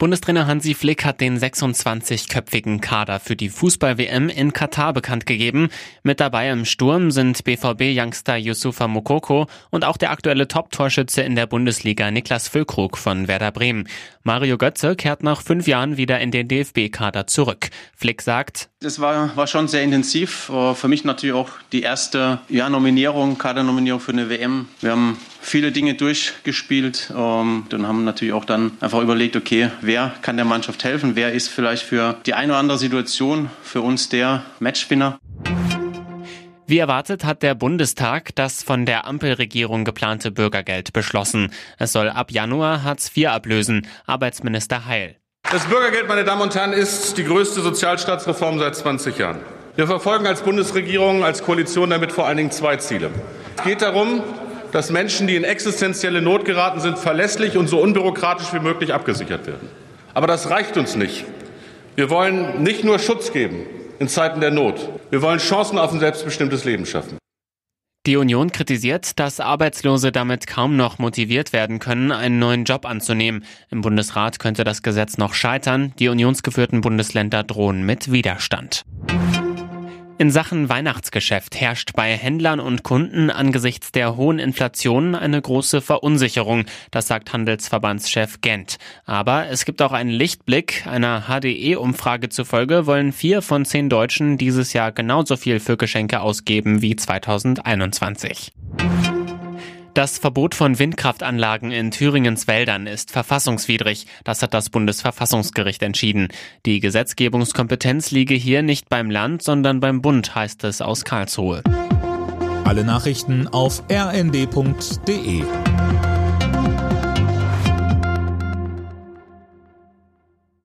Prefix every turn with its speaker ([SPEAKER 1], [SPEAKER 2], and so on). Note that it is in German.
[SPEAKER 1] Bundestrainer Hansi Flick hat den 26-köpfigen Kader für die Fußball-WM in Katar bekannt gegeben. Mit dabei im Sturm sind BVB-Youngster Yusufa Mokoko und auch der aktuelle Top-Torschütze in der Bundesliga Niklas Füllkrug von Werder Bremen. Mario Götze kehrt nach fünf Jahren wieder in den DFB-Kader zurück. Flick sagt,
[SPEAKER 2] es war, war schon sehr intensiv. Für mich natürlich auch die erste ja, Nominierung, Kadernominierung für eine WM. Wir haben viele Dinge durchgespielt ähm, und haben natürlich auch dann einfach überlegt, okay, wer kann der Mannschaft helfen? Wer ist vielleicht für die eine oder andere Situation für uns der Matchwinner?
[SPEAKER 1] Wie erwartet hat der Bundestag das von der Ampelregierung geplante Bürgergeld beschlossen. Es soll ab Januar Hartz IV ablösen. Arbeitsminister Heil.
[SPEAKER 3] Das Bürgergeld, meine Damen und Herren, ist die größte Sozialstaatsreform seit 20 Jahren. Wir verfolgen als Bundesregierung, als Koalition damit vor allen Dingen zwei Ziele. Es geht darum, dass Menschen, die in existenzielle Not geraten sind, verlässlich und so unbürokratisch wie möglich abgesichert werden. Aber das reicht uns nicht. Wir wollen nicht nur Schutz geben in Zeiten der Not. Wir wollen Chancen auf ein selbstbestimmtes Leben schaffen.
[SPEAKER 1] Die Union kritisiert, dass Arbeitslose damit kaum noch motiviert werden können, einen neuen Job anzunehmen. Im Bundesrat könnte das Gesetz noch scheitern. Die unionsgeführten Bundesländer drohen mit Widerstand. In Sachen Weihnachtsgeschäft herrscht bei Händlern und Kunden angesichts der hohen Inflation eine große Verunsicherung, das sagt Handelsverbandschef Gent. Aber es gibt auch einen Lichtblick. Einer HDE-Umfrage zufolge wollen vier von zehn Deutschen dieses Jahr genauso viel für Geschenke ausgeben wie 2021. Das Verbot von Windkraftanlagen in Thüringens Wäldern ist verfassungswidrig. Das hat das Bundesverfassungsgericht entschieden. Die Gesetzgebungskompetenz liege hier nicht beim Land, sondern beim Bund, heißt es aus Karlsruhe.
[SPEAKER 4] Alle Nachrichten auf rnd.de